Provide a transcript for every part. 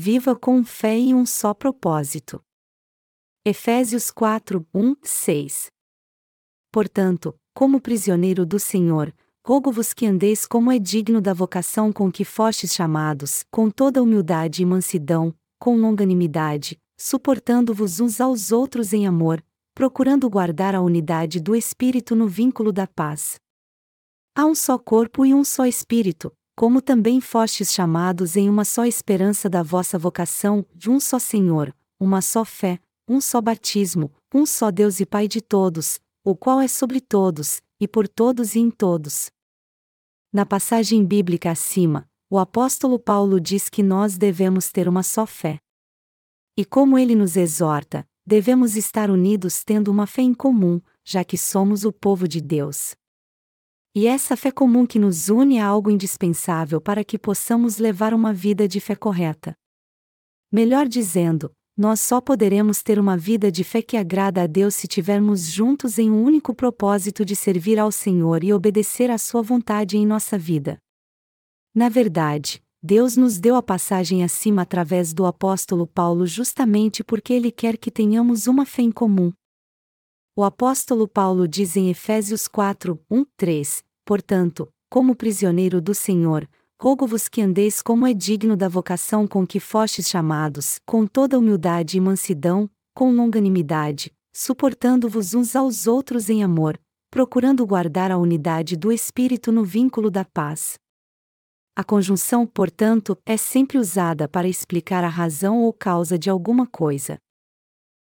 viva com fé e um só propósito. Efésios 4, 1, 6 Portanto, como prisioneiro do Senhor, rogo-vos que andeis como é digno da vocação com que fostes chamados, com toda humildade e mansidão, com longanimidade, suportando-vos uns aos outros em amor, procurando guardar a unidade do Espírito no vínculo da paz. Há um só corpo e um só Espírito, como também fostes chamados em uma só esperança da vossa vocação, de um só Senhor, uma só fé, um só batismo, um só Deus e Pai de todos, o qual é sobre todos, e por todos e em todos. Na passagem bíblica acima, o apóstolo Paulo diz que nós devemos ter uma só fé. E como ele nos exorta, devemos estar unidos tendo uma fé em comum, já que somos o povo de Deus. E essa fé comum que nos une é algo indispensável para que possamos levar uma vida de fé correta. Melhor dizendo, nós só poderemos ter uma vida de fé que agrada a Deus se tivermos juntos em um único propósito de servir ao Senhor e obedecer à Sua vontade em nossa vida. Na verdade, Deus nos deu a passagem acima através do apóstolo Paulo justamente porque Ele quer que tenhamos uma fé em comum, o apóstolo Paulo diz em Efésios 4, 1, 3: Portanto, como prisioneiro do Senhor, rogo-vos que andeis como é digno da vocação com que fostes chamados, com toda humildade e mansidão, com longanimidade, suportando-vos uns aos outros em amor, procurando guardar a unidade do Espírito no vínculo da paz. A conjunção, portanto, é sempre usada para explicar a razão ou causa de alguma coisa.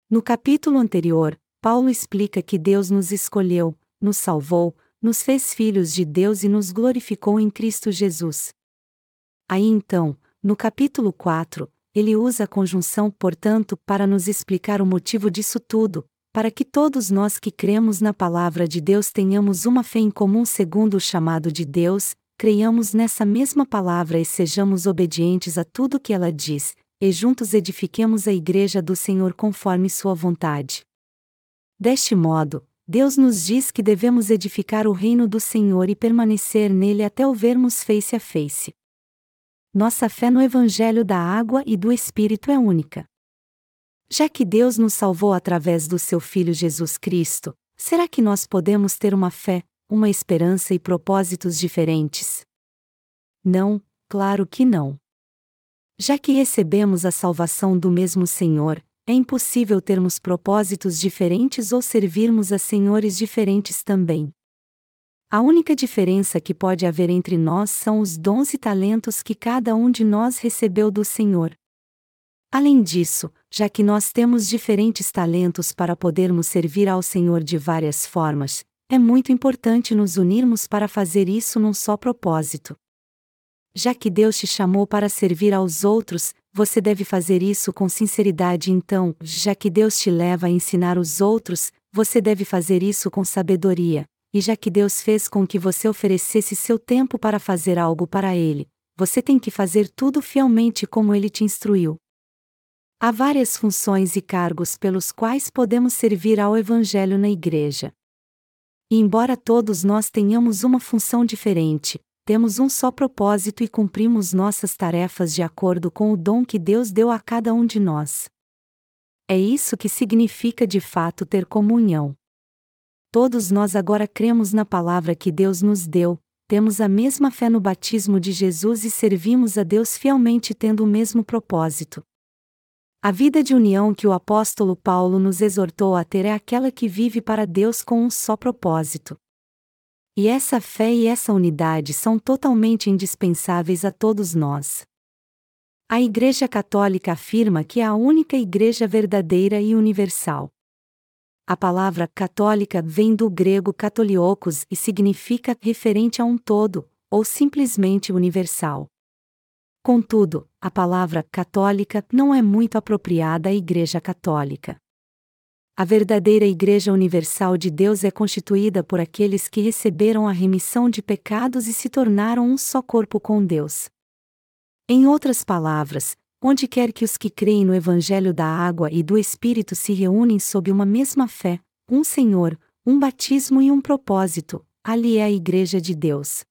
No capítulo anterior, Paulo explica que Deus nos escolheu, nos salvou, nos fez filhos de Deus e nos glorificou em Cristo Jesus. Aí então, no capítulo 4, ele usa a conjunção, portanto, para nos explicar o motivo disso tudo, para que todos nós que cremos na palavra de Deus tenhamos uma fé em comum segundo o chamado de Deus, creiamos nessa mesma palavra e sejamos obedientes a tudo que ela diz, e juntos edifiquemos a igreja do Senhor conforme sua vontade. Deste modo, Deus nos diz que devemos edificar o reino do Senhor e permanecer nele até o vermos face a face. Nossa fé no Evangelho da Água e do Espírito é única. Já que Deus nos salvou através do seu Filho Jesus Cristo, será que nós podemos ter uma fé, uma esperança e propósitos diferentes? Não, claro que não. Já que recebemos a salvação do mesmo Senhor, é impossível termos propósitos diferentes ou servirmos a senhores diferentes também. A única diferença que pode haver entre nós são os dons e talentos que cada um de nós recebeu do Senhor. Além disso, já que nós temos diferentes talentos para podermos servir ao Senhor de várias formas, é muito importante nos unirmos para fazer isso num só propósito. Já que Deus te chamou para servir aos outros, você deve fazer isso com sinceridade então, já que Deus te leva a ensinar os outros, você deve fazer isso com sabedoria, e já que Deus fez com que você oferecesse seu tempo para fazer algo para Ele, você tem que fazer tudo fielmente como Ele te instruiu. Há várias funções e cargos pelos quais podemos servir ao Evangelho na Igreja. E embora todos nós tenhamos uma função diferente, temos um só propósito e cumprimos nossas tarefas de acordo com o dom que Deus deu a cada um de nós. É isso que significa de fato ter comunhão. Todos nós agora cremos na palavra que Deus nos deu, temos a mesma fé no batismo de Jesus e servimos a Deus fielmente tendo o mesmo propósito. A vida de união que o apóstolo Paulo nos exortou a ter é aquela que vive para Deus com um só propósito. E essa fé e essa unidade são totalmente indispensáveis a todos nós. A Igreja Católica afirma que é a única igreja verdadeira e universal. A palavra católica vem do grego catoliokos e significa referente a um todo, ou simplesmente universal. Contudo, a palavra católica não é muito apropriada à Igreja Católica. A verdadeira Igreja Universal de Deus é constituída por aqueles que receberam a remissão de pecados e se tornaram um só corpo com Deus. Em outras palavras, onde quer que os que creem no Evangelho da Água e do Espírito se reúnem sob uma mesma fé, um Senhor, um batismo e um propósito, ali é a Igreja de Deus.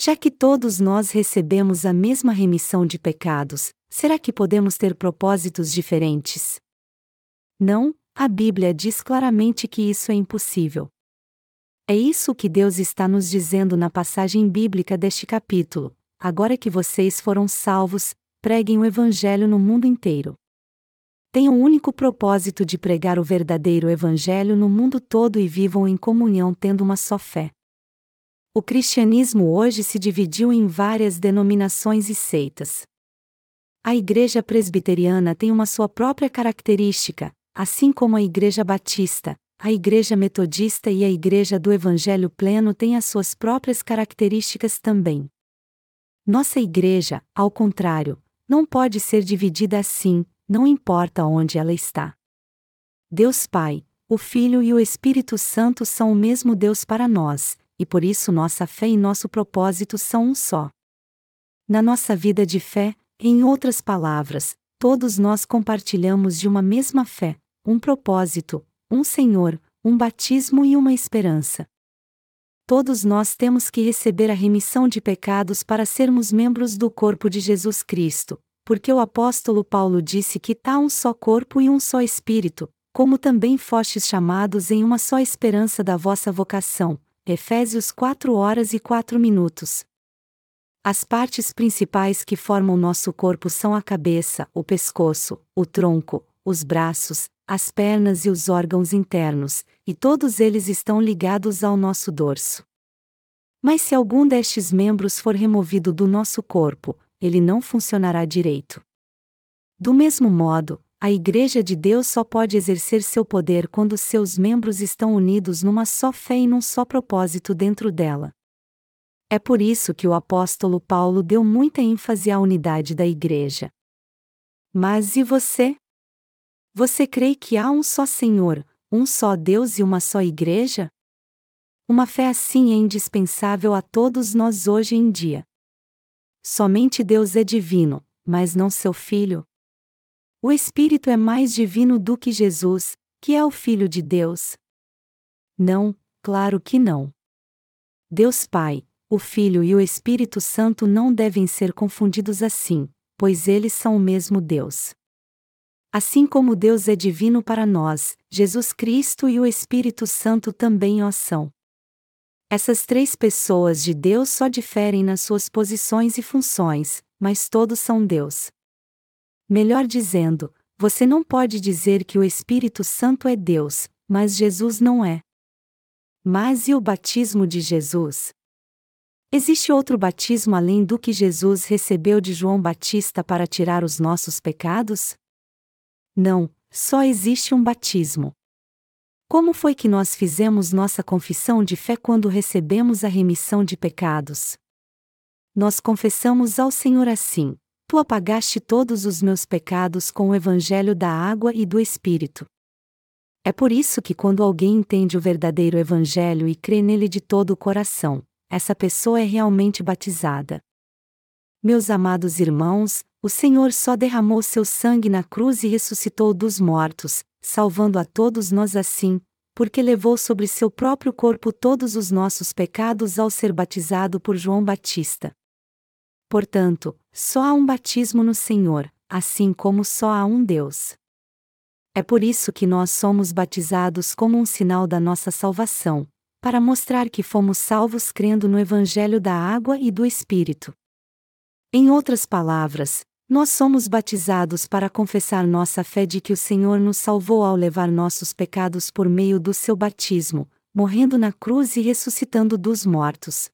Já que todos nós recebemos a mesma remissão de pecados, será que podemos ter propósitos diferentes? Não, a Bíblia diz claramente que isso é impossível. É isso que Deus está nos dizendo na passagem bíblica deste capítulo. Agora que vocês foram salvos, preguem o Evangelho no mundo inteiro. Tenham o único propósito de pregar o verdadeiro Evangelho no mundo todo e vivam em comunhão tendo uma só fé. O cristianismo hoje se dividiu em várias denominações e seitas. A Igreja Presbiteriana tem uma sua própria característica, assim como a Igreja Batista, a Igreja Metodista e a Igreja do Evangelho Pleno têm as suas próprias características também. Nossa Igreja, ao contrário, não pode ser dividida assim, não importa onde ela está. Deus Pai, o Filho e o Espírito Santo são o mesmo Deus para nós, e por isso nossa fé e nosso propósito são um só. Na nossa vida de fé, em outras palavras, todos nós compartilhamos de uma mesma fé, um propósito, um Senhor, um batismo e uma esperança. Todos nós temos que receber a remissão de pecados para sermos membros do corpo de Jesus Cristo, porque o apóstolo Paulo disse que tá um só corpo e um só espírito, como também fostes chamados em uma só esperança da vossa vocação. Efésios 4 horas e 4 minutos. As partes principais que formam nosso corpo são a cabeça, o pescoço, o tronco, os braços, as pernas e os órgãos internos, e todos eles estão ligados ao nosso dorso. Mas se algum destes membros for removido do nosso corpo, ele não funcionará direito. Do mesmo modo, a Igreja de Deus só pode exercer seu poder quando seus membros estão unidos numa só fé e num só propósito dentro dela. É por isso que o apóstolo Paulo deu muita ênfase à unidade da Igreja. Mas e você? Você crê que há um só Senhor, um só Deus e uma só Igreja? Uma fé assim é indispensável a todos nós hoje em dia. Somente Deus é divino, mas não seu Filho. O Espírito é mais divino do que Jesus, que é o Filho de Deus. Não, claro que não. Deus Pai, o Filho e o Espírito Santo não devem ser confundidos assim, pois eles são o mesmo Deus. Assim como Deus é divino para nós, Jesus Cristo e o Espírito Santo também o são. Essas três pessoas de Deus só diferem nas suas posições e funções, mas todos são Deus. Melhor dizendo, você não pode dizer que o Espírito Santo é Deus, mas Jesus não é. Mas e o batismo de Jesus? Existe outro batismo além do que Jesus recebeu de João Batista para tirar os nossos pecados? Não, só existe um batismo. Como foi que nós fizemos nossa confissão de fé quando recebemos a remissão de pecados? Nós confessamos ao Senhor assim: Tu apagaste todos os meus pecados com o evangelho da água e do Espírito. É por isso que quando alguém entende o verdadeiro evangelho e crê nele de todo o coração, essa pessoa é realmente batizada. Meus amados irmãos, o Senhor só derramou seu sangue na cruz e ressuscitou dos mortos, salvando a todos nós assim, porque levou sobre seu próprio corpo todos os nossos pecados ao ser batizado por João Batista. Portanto, só há um batismo no Senhor, assim como só há um Deus. É por isso que nós somos batizados como um sinal da nossa salvação, para mostrar que fomos salvos crendo no Evangelho da água e do Espírito. Em outras palavras, nós somos batizados para confessar nossa fé de que o Senhor nos salvou ao levar nossos pecados por meio do seu batismo, morrendo na cruz e ressuscitando dos mortos.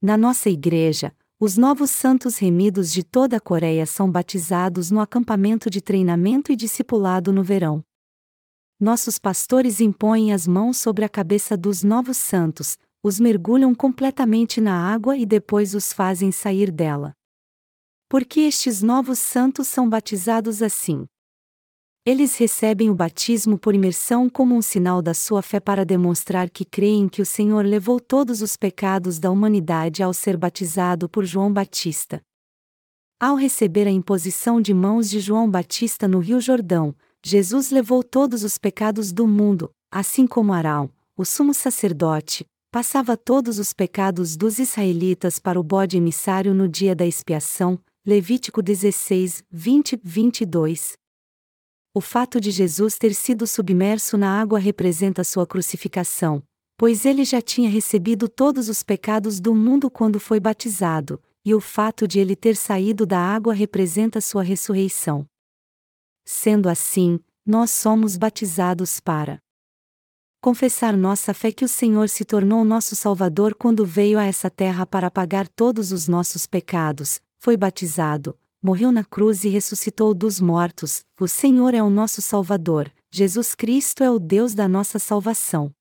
Na nossa igreja, os novos santos remidos de toda a Coreia são batizados no acampamento de treinamento e discipulado no verão. Nossos pastores impõem as mãos sobre a cabeça dos novos santos, os mergulham completamente na água e depois os fazem sair dela. Por que estes novos santos são batizados assim? Eles recebem o batismo por imersão como um sinal da sua fé para demonstrar que creem que o Senhor levou todos os pecados da humanidade ao ser batizado por João Batista. Ao receber a imposição de mãos de João Batista no Rio Jordão, Jesus levou todos os pecados do mundo, assim como Arão, o sumo sacerdote, passava todos os pecados dos israelitas para o bode emissário no dia da expiação, Levítico 16, 20, 22. O fato de Jesus ter sido submerso na água representa sua crucificação, pois ele já tinha recebido todos os pecados do mundo quando foi batizado, e o fato de ele ter saído da água representa sua ressurreição. Sendo assim, nós somos batizados para confessar nossa fé que o Senhor se tornou nosso Salvador quando veio a essa terra para pagar todos os nossos pecados, foi batizado, morreu na cruz e ressuscitou dos mortos, o Senhor é o nosso Salvador, Jesus Cristo é o Deus da nossa salvação.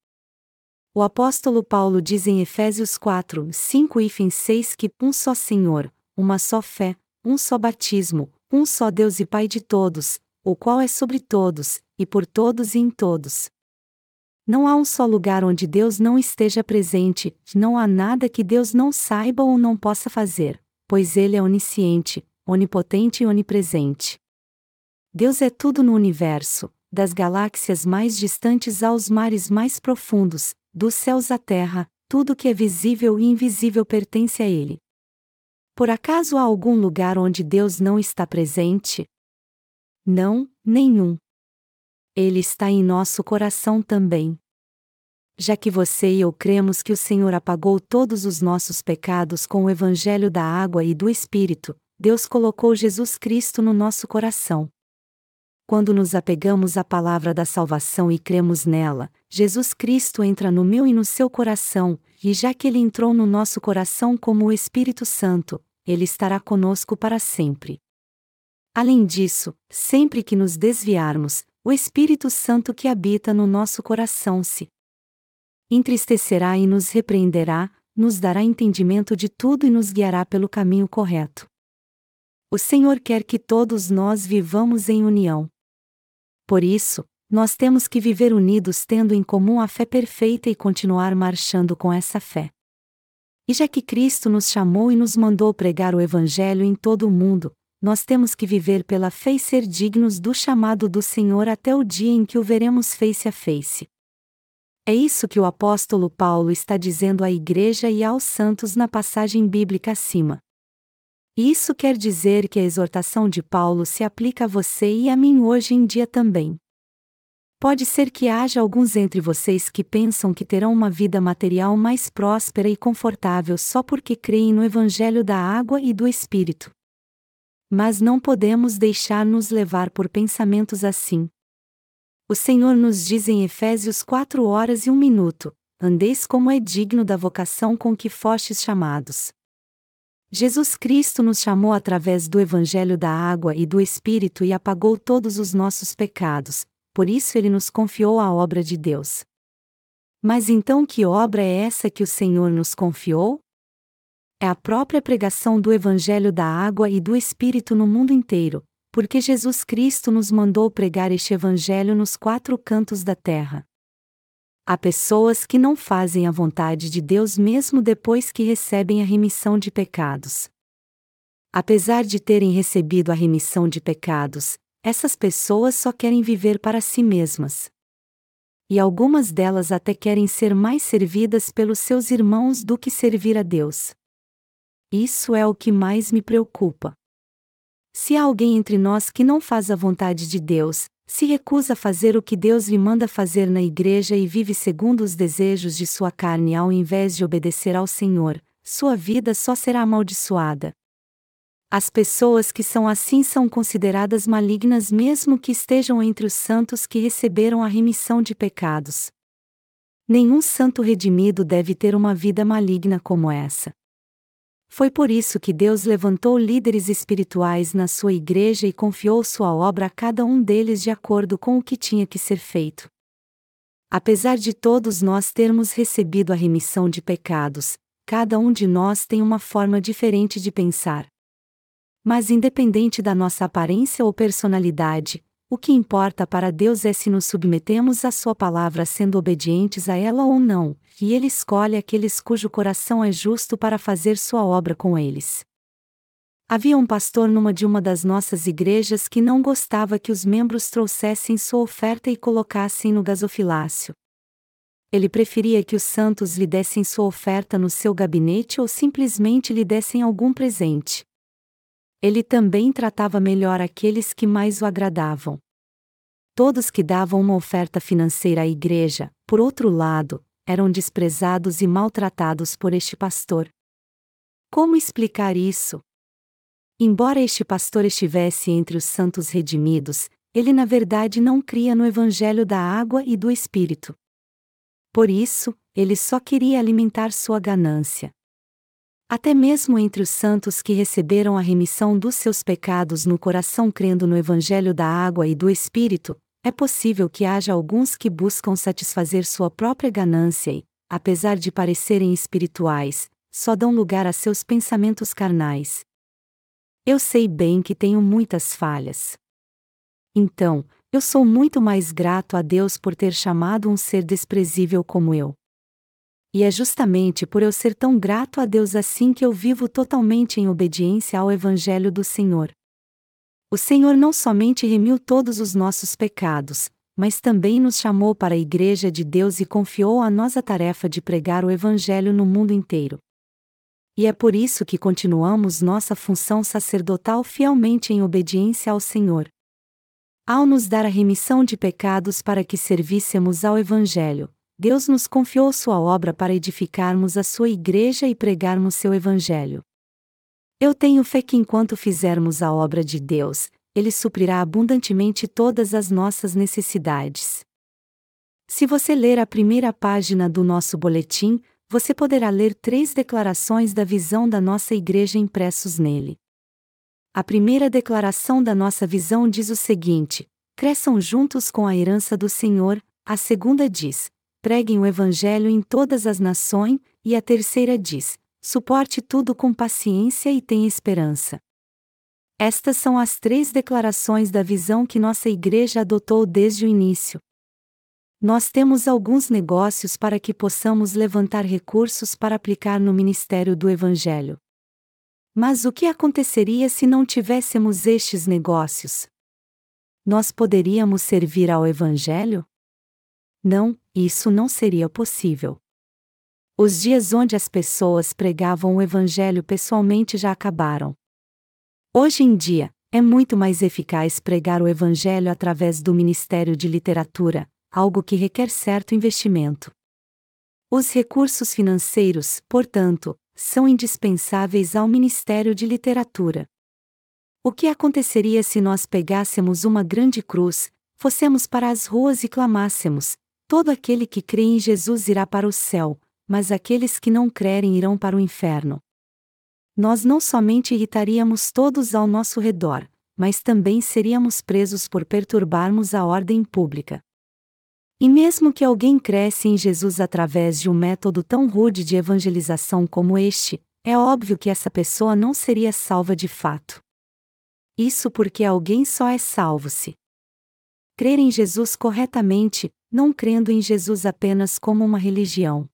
O apóstolo Paulo diz em Efésios 4, 5 e 6 que um só Senhor, uma só fé, um só batismo, um só Deus e Pai de todos, o qual é sobre todos, e por todos e em todos. Não há um só lugar onde Deus não esteja presente, não há nada que Deus não saiba ou não possa fazer, pois Ele é onisciente, onipotente e onipresente. Deus é tudo no universo, das galáxias mais distantes aos mares mais profundos, dos céus à terra, tudo que é visível e invisível pertence a Ele. Por acaso há algum lugar onde Deus não está presente? Não, nenhum. Ele está em nosso coração também. Já que você e eu cremos que o Senhor apagou todos os nossos pecados com o Evangelho da água e do Espírito, Deus colocou Jesus Cristo no nosso coração. Quando nos apegamos à palavra da salvação e cremos nela, Jesus Cristo entra no meu e no seu coração, e já que ele entrou no nosso coração como o Espírito Santo, ele estará conosco para sempre. Além disso, sempre que nos desviarmos, o Espírito Santo que habita no nosso coração se entristecerá e nos repreenderá, nos dará entendimento de tudo e nos guiará pelo caminho correto. O Senhor quer que todos nós vivamos em união. Por isso, nós temos que viver unidos tendo em comum a fé perfeita e continuar marchando com essa fé. E já que Cristo nos chamou e nos mandou pregar o Evangelho em todo o mundo, nós temos que viver pela fé e ser dignos do chamado do Senhor até o dia em que o veremos face a face. É isso que o apóstolo Paulo está dizendo à igreja e aos santos na passagem bíblica acima. Isso quer dizer que a exortação de Paulo se aplica a você e a mim hoje em dia também. Pode ser que haja alguns entre vocês que pensam que terão uma vida material mais próspera e confortável só porque creem no Evangelho da água e do Espírito. Mas não podemos deixar-nos levar por pensamentos assim. O Senhor nos diz em Efésios 4 horas e um minuto: Andeis como é digno da vocação com que fostes chamados. Jesus Cristo nos chamou através do Evangelho da Água e do Espírito e apagou todos os nossos pecados, por isso ele nos confiou a obra de Deus. Mas então que obra é essa que o Senhor nos confiou? É a própria pregação do Evangelho da Água e do Espírito no mundo inteiro, porque Jesus Cristo nos mandou pregar este Evangelho nos quatro cantos da terra. Há pessoas que não fazem a vontade de Deus mesmo depois que recebem a remissão de pecados. Apesar de terem recebido a remissão de pecados, essas pessoas só querem viver para si mesmas. E algumas delas até querem ser mais servidas pelos seus irmãos do que servir a Deus. Isso é o que mais me preocupa. Se há alguém entre nós que não faz a vontade de Deus, se recusa a fazer o que Deus lhe manda fazer na igreja e vive segundo os desejos de sua carne ao invés de obedecer ao Senhor, sua vida só será amaldiçoada. As pessoas que são assim são consideradas malignas mesmo que estejam entre os santos que receberam a remissão de pecados. Nenhum santo redimido deve ter uma vida maligna como essa. Foi por isso que Deus levantou líderes espirituais na sua igreja e confiou sua obra a cada um deles de acordo com o que tinha que ser feito. Apesar de todos nós termos recebido a remissão de pecados, cada um de nós tem uma forma diferente de pensar. Mas, independente da nossa aparência ou personalidade, o que importa para Deus é se nos submetemos à Sua palavra sendo obedientes a ela ou não, e Ele escolhe aqueles cujo coração é justo para fazer Sua obra com eles. Havia um pastor numa de uma das nossas igrejas que não gostava que os membros trouxessem sua oferta e colocassem no gasofilácio. Ele preferia que os santos lhe dessem sua oferta no seu gabinete ou simplesmente lhe dessem algum presente. Ele também tratava melhor aqueles que mais o agradavam. Todos que davam uma oferta financeira à igreja, por outro lado, eram desprezados e maltratados por este pastor. Como explicar isso? Embora este pastor estivesse entre os santos redimidos, ele na verdade não cria no evangelho da água e do espírito. Por isso, ele só queria alimentar sua ganância. Até mesmo entre os santos que receberam a remissão dos seus pecados no coração crendo no Evangelho da água e do Espírito, é possível que haja alguns que buscam satisfazer sua própria ganância e, apesar de parecerem espirituais, só dão lugar a seus pensamentos carnais. Eu sei bem que tenho muitas falhas. Então, eu sou muito mais grato a Deus por ter chamado um ser desprezível como eu. E é justamente por eu ser tão grato a Deus assim que eu vivo totalmente em obediência ao Evangelho do Senhor. O Senhor não somente remiu todos os nossos pecados, mas também nos chamou para a Igreja de Deus e confiou a nós a tarefa de pregar o Evangelho no mundo inteiro. E é por isso que continuamos nossa função sacerdotal fielmente em obediência ao Senhor. Ao nos dar a remissão de pecados para que servíssemos ao Evangelho, Deus nos confiou sua obra para edificarmos a sua igreja e pregarmos seu evangelho. Eu tenho fé que enquanto fizermos a obra de Deus, ele suprirá abundantemente todas as nossas necessidades. Se você ler a primeira página do nosso boletim, você poderá ler três declarações da visão da nossa igreja impressos nele. A primeira declaração da nossa visão diz o seguinte: cresçam juntos com a herança do Senhor, a segunda diz: preguem o Evangelho em todas as nações, e a terceira diz: suporte tudo com paciência e tenha esperança. Estas são as três declarações da visão que nossa igreja adotou desde o início. Nós temos alguns negócios para que possamos levantar recursos para aplicar no ministério do Evangelho. Mas o que aconteceria se não tivéssemos estes negócios? Nós poderíamos servir ao Evangelho? Não, isso não seria possível. Os dias onde as pessoas pregavam o Evangelho pessoalmente já acabaram. Hoje em dia, é muito mais eficaz pregar o Evangelho através do Ministério de Literatura, algo que requer certo investimento. Os recursos financeiros, portanto, são indispensáveis ao Ministério de Literatura. O que aconteceria se nós pegássemos uma grande cruz, fossemos para as ruas e clamássemos: Todo aquele que crê em Jesus irá para o céu, mas aqueles que não crerem irão para o inferno. Nós não somente irritaríamos todos ao nosso redor, mas também seríamos presos por perturbarmos a ordem pública. E mesmo que alguém cresce em Jesus através de um método tão rude de evangelização como este, é óbvio que essa pessoa não seria salva de fato. Isso porque alguém só é salvo se crer em Jesus corretamente, não crendo em Jesus apenas como uma religião.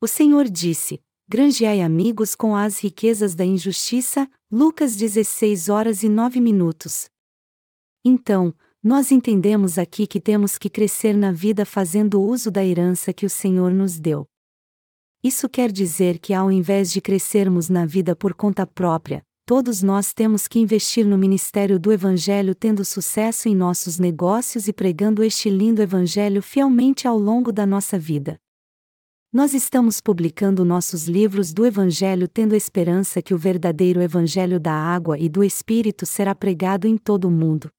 O Senhor disse: Granjeai amigos com as riquezas da injustiça, Lucas 16 horas e 9 minutos. Então, nós entendemos aqui que temos que crescer na vida fazendo uso da herança que o Senhor nos deu. Isso quer dizer que ao invés de crescermos na vida por conta própria, todos nós temos que investir no ministério do Evangelho tendo sucesso em nossos negócios e pregando este lindo Evangelho fielmente ao longo da nossa vida. Nós estamos publicando nossos livros do Evangelho tendo esperança que o verdadeiro Evangelho da água e do Espírito será pregado em todo o mundo.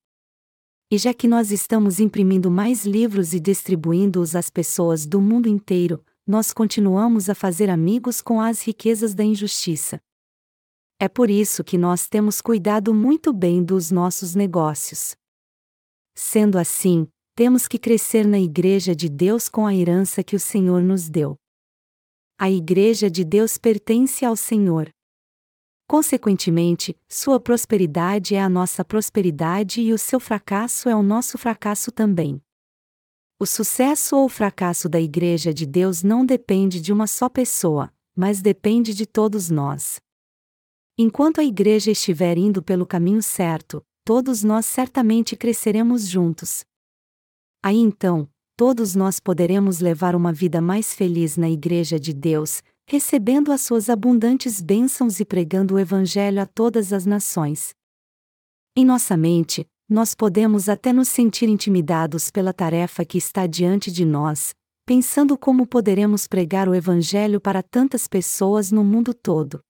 E já que nós estamos imprimindo mais livros e distribuindo-os às pessoas do mundo inteiro, nós continuamos a fazer amigos com as riquezas da injustiça. É por isso que nós temos cuidado muito bem dos nossos negócios. Sendo assim, temos que crescer na Igreja de Deus com a herança que o Senhor nos deu. A Igreja de Deus pertence ao Senhor. Consequentemente, sua prosperidade é a nossa prosperidade e o seu fracasso é o nosso fracasso também. O sucesso ou fracasso da Igreja de Deus não depende de uma só pessoa, mas depende de todos nós. Enquanto a igreja estiver indo pelo caminho certo, todos nós certamente cresceremos juntos. Aí então, todos nós poderemos levar uma vida mais feliz na Igreja de Deus, recebendo as suas abundantes bênçãos e pregando o Evangelho a todas as nações. Em nossa mente, nós podemos até nos sentir intimidados pela tarefa que está diante de nós, pensando como poderemos pregar o Evangelho para tantas pessoas no mundo todo.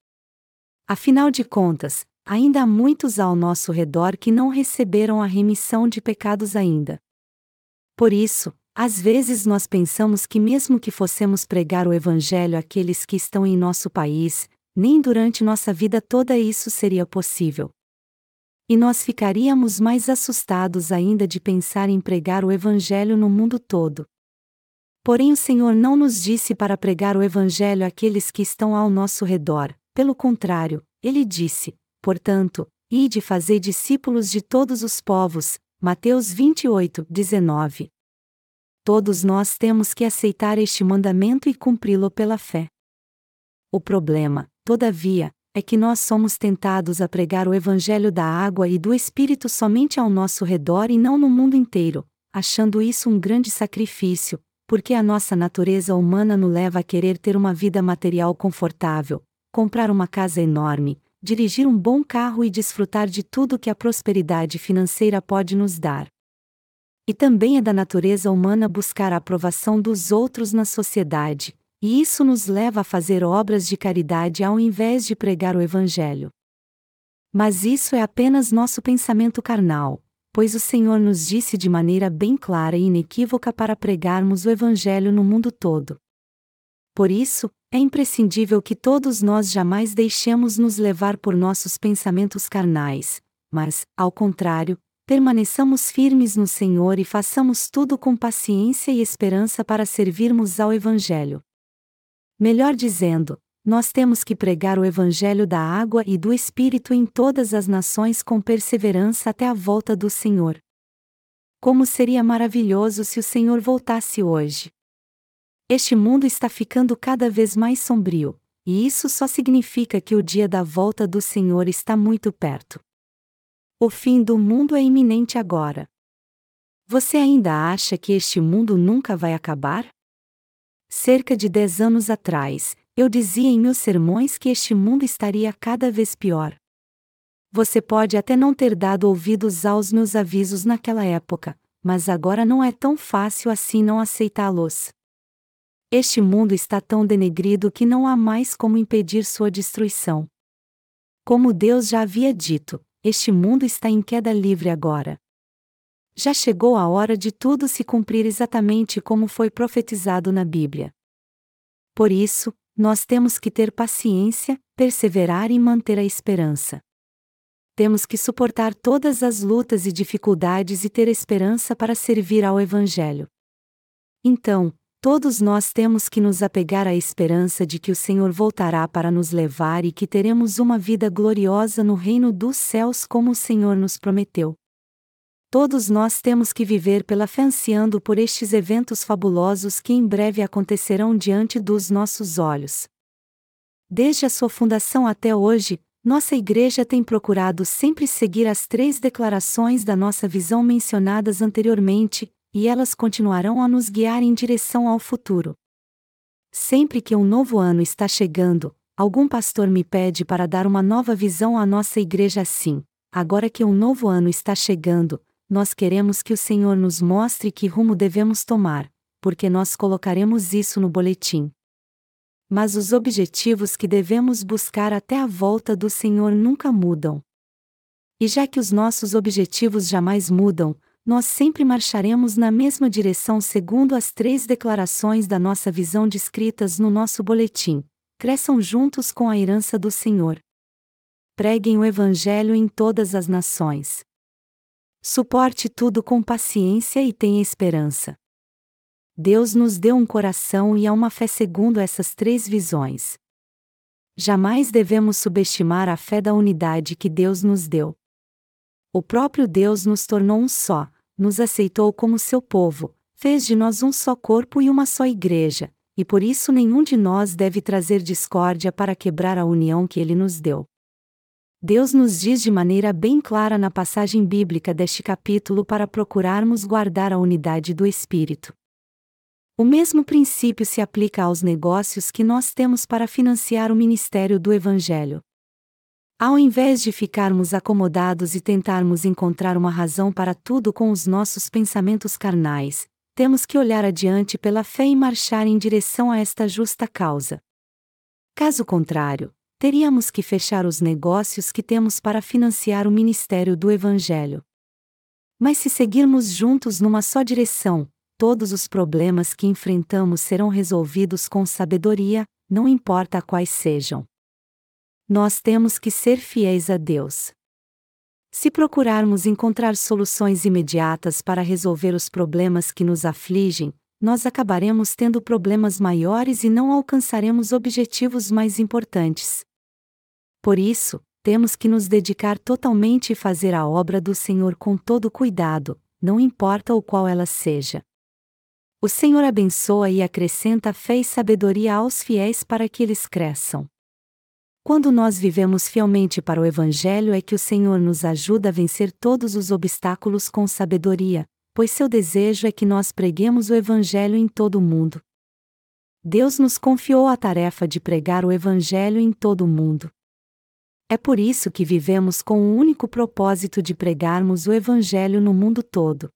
Afinal de contas, ainda há muitos ao nosso redor que não receberam a remissão de pecados ainda. Por isso, às vezes nós pensamos que, mesmo que fossemos pregar o Evangelho àqueles que estão em nosso país, nem durante nossa vida toda isso seria possível. E nós ficaríamos mais assustados ainda de pensar em pregar o Evangelho no mundo todo. Porém, o Senhor não nos disse para pregar o Evangelho àqueles que estão ao nosso redor, pelo contrário, ele disse: portanto, ide fazer discípulos de todos os povos. Mateus 28, 19. Todos nós temos que aceitar este mandamento e cumpri-lo pela fé. O problema, todavia, é que nós somos tentados a pregar o Evangelho da água e do Espírito somente ao nosso redor e não no mundo inteiro, achando isso um grande sacrifício, porque a nossa natureza humana nos leva a querer ter uma vida material confortável, comprar uma casa enorme, dirigir um bom carro e desfrutar de tudo que a prosperidade financeira pode nos dar. E também é da natureza humana buscar a aprovação dos outros na sociedade, e isso nos leva a fazer obras de caridade ao invés de pregar o Evangelho. Mas isso é apenas nosso pensamento carnal, pois o Senhor nos disse de maneira bem clara e inequívoca para pregarmos o Evangelho no mundo todo. Por isso, é imprescindível que todos nós jamais deixemos nos levar por nossos pensamentos carnais, mas, ao contrário, permaneçamos firmes no Senhor e façamos tudo com paciência e esperança para servirmos ao Evangelho. Melhor dizendo, nós temos que pregar o Evangelho da água e do Espírito em todas as nações com perseverança até a volta do Senhor. Como seria maravilhoso se o Senhor voltasse hoje! Este mundo está ficando cada vez mais sombrio, e isso só significa que o dia da volta do Senhor está muito perto. O fim do mundo é iminente agora. Você ainda acha que este mundo nunca vai acabar? Cerca de dez anos atrás, eu dizia em meus sermões que este mundo estaria cada vez pior. Você pode até não ter dado ouvidos aos meus avisos naquela época, mas agora não é tão fácil assim não aceitá-los. Este mundo está tão denegrido que não há mais como impedir sua destruição. Como Deus já havia dito, este mundo está em queda livre agora já chegou a hora de tudo se cumprir exatamente como foi profetizado na Bíblia. Por isso, nós temos que ter paciência, perseverar e manter a esperança. Temos que suportar todas as lutas e dificuldades e ter esperança para servir ao Evangelho. Então, todos nós temos que nos apegar à esperança de que o Senhor voltará para nos levar e que teremos uma vida gloriosa no reino dos céus como o Senhor nos prometeu. Todos nós temos que viver pela fé ansiando por estes eventos fabulosos que em breve acontecerão diante dos nossos olhos. Desde a sua fundação até hoje, nossa Igreja tem procurado sempre seguir as três declarações da nossa visão mencionadas anteriormente, e elas continuarão a nos guiar em direção ao futuro. Sempre que um novo ano está chegando, algum pastor me pede para dar uma nova visão à nossa Igreja assim. Agora que um novo ano está chegando, nós queremos que o Senhor nos mostre que rumo devemos tomar, porque nós colocaremos isso no boletim. Mas os objetivos que devemos buscar até a volta do Senhor nunca mudam. E já que os nossos objetivos jamais mudam, nós sempre marcharemos na mesma direção segundo as três declarações da nossa visão descritas no nosso boletim. Cresçam juntos com a herança do Senhor. Preguem o Evangelho em todas as nações. Suporte tudo com paciência e tenha esperança. Deus nos deu um coração e há uma fé segundo essas três visões. Jamais devemos subestimar a fé da unidade que Deus nos deu. O próprio Deus nos tornou um só, nos aceitou como seu povo, fez de nós um só corpo e uma só igreja, e por isso nenhum de nós deve trazer discórdia para quebrar a união que ele nos deu. Deus nos diz de maneira bem clara na passagem bíblica deste capítulo para procurarmos guardar a unidade do Espírito. O mesmo princípio se aplica aos negócios que nós temos para financiar o ministério do Evangelho. Ao invés de ficarmos acomodados e tentarmos encontrar uma razão para tudo com os nossos pensamentos carnais, temos que olhar adiante pela fé e marchar em direção a esta justa causa. Caso contrário, teríamos que fechar os negócios que temos para financiar o ministério do Evangelho. Mas se seguirmos juntos numa só direção, todos os problemas que enfrentamos serão resolvidos com sabedoria, não importa quais sejam. Nós temos que ser fiéis a Deus. Se procurarmos encontrar soluções imediatas para resolver os problemas que nos afligem, nós acabaremos tendo problemas maiores e não alcançaremos objetivos mais importantes. Por isso, temos que nos dedicar totalmente e fazer a obra do Senhor com todo cuidado, não importa o qual ela seja. O Senhor abençoa e acrescenta fé e sabedoria aos fiéis para que eles cresçam. Quando nós vivemos fielmente para o Evangelho é que o Senhor nos ajuda a vencer todos os obstáculos com sabedoria, pois seu desejo é que nós preguemos o Evangelho em todo o mundo. Deus nos confiou a tarefa de pregar o Evangelho em todo o mundo. É por isso que vivemos com o único propósito de pregarmos o Evangelho no mundo todo.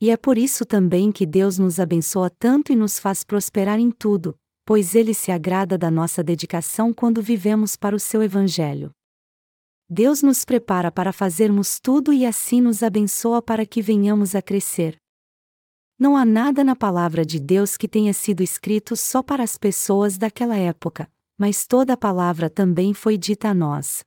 E é por isso também que Deus nos abençoa tanto e nos faz prosperar em tudo, pois ele se agrada da nossa dedicação quando vivemos para o seu Evangelho. Deus nos prepara para fazermos tudo e assim nos abençoa para que venhamos a crescer. Não há nada na palavra de Deus que tenha sido escrito só para as pessoas daquela época, mas toda a palavra também foi dita a nós.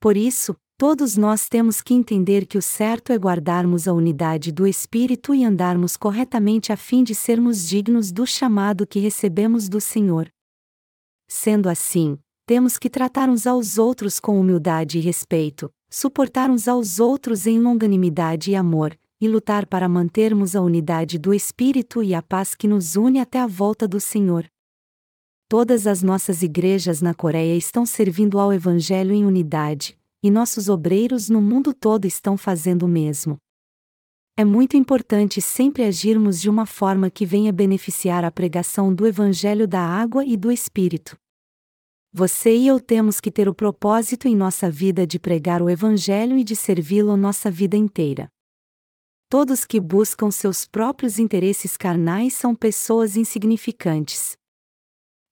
Por isso, Todos nós temos que entender que o certo é guardarmos a unidade do Espírito e andarmos corretamente a fim de sermos dignos do chamado que recebemos do Senhor. Sendo assim, temos que tratar uns aos outros com humildade e respeito, suportar uns aos outros em longanimidade e amor, e lutar para mantermos a unidade do Espírito e a paz que nos une até a volta do Senhor. Todas as nossas igrejas na Coreia estão servindo ao Evangelho em unidade, e nossos obreiros no mundo todo estão fazendo o mesmo. É muito importante sempre agirmos de uma forma que venha beneficiar a pregação do Evangelho da água e do Espírito. Você e eu temos que ter o propósito em nossa vida de pregar o Evangelho e de servi-lo nossa vida inteira. Todos que buscam seus próprios interesses carnais são pessoas insignificantes.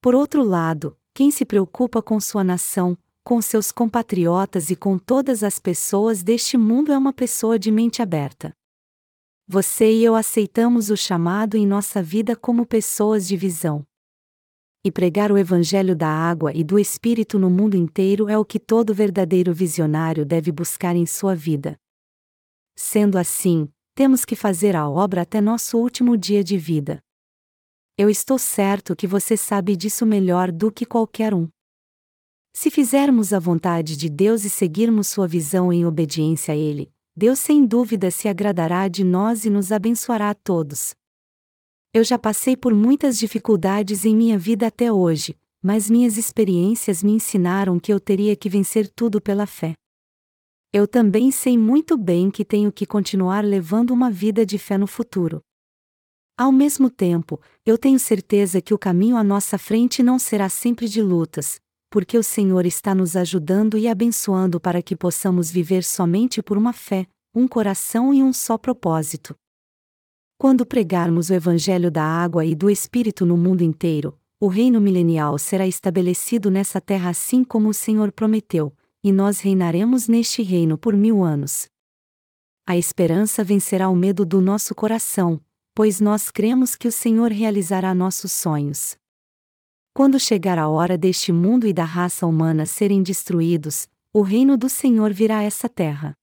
Por outro lado, quem se preocupa com sua nação, com seus compatriotas e com todas as pessoas deste mundo é uma pessoa de mente aberta. Você e eu aceitamos o chamado em nossa vida como pessoas de visão. E pregar o Evangelho da água e do Espírito no mundo inteiro é o que todo verdadeiro visionário deve buscar em sua vida. Sendo assim, temos que fazer a obra até nosso último dia de vida. Eu estou certo que você sabe disso melhor do que qualquer um. Se fizermos a vontade de Deus e seguirmos sua visão em obediência a Ele, Deus sem dúvida se agradará de nós e nos abençoará a todos. Eu já passei por muitas dificuldades em minha vida até hoje, mas minhas experiências me ensinaram que eu teria que vencer tudo pela fé. Eu também sei muito bem que tenho que continuar levando uma vida de fé no futuro. Ao mesmo tempo, eu tenho certeza que o caminho à nossa frente não será sempre de lutas, porque o Senhor está nos ajudando e abençoando para que possamos viver somente por uma fé, um coração e um só propósito. Quando pregarmos o Evangelho da água e do Espírito no mundo inteiro, o reino milenial será estabelecido nessa terra assim como o Senhor prometeu, e nós reinaremos neste reino por mil anos. A esperança vencerá o medo do nosso coração, pois nós cremos que o Senhor realizará nossos sonhos. Quando chegar a hora deste mundo e da raça humana serem destruídos, o reino do Senhor virá a essa terra.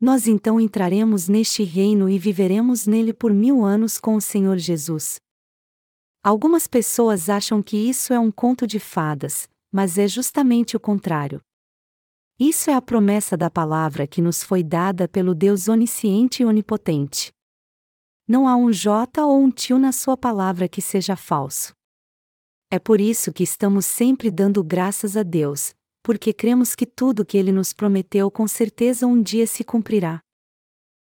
Nós então entraremos neste reino e viveremos nele por mil anos com o Senhor Jesus. Algumas pessoas acham que isso é um conto de fadas, mas é justamente o contrário. Isso é a promessa da palavra que nos foi dada pelo Deus onisciente e onipotente. Não há um J ou um tio na sua palavra que seja falso. É por isso que estamos sempre dando graças a Deus, porque cremos que tudo que Ele nos prometeu com certeza um dia se cumprirá.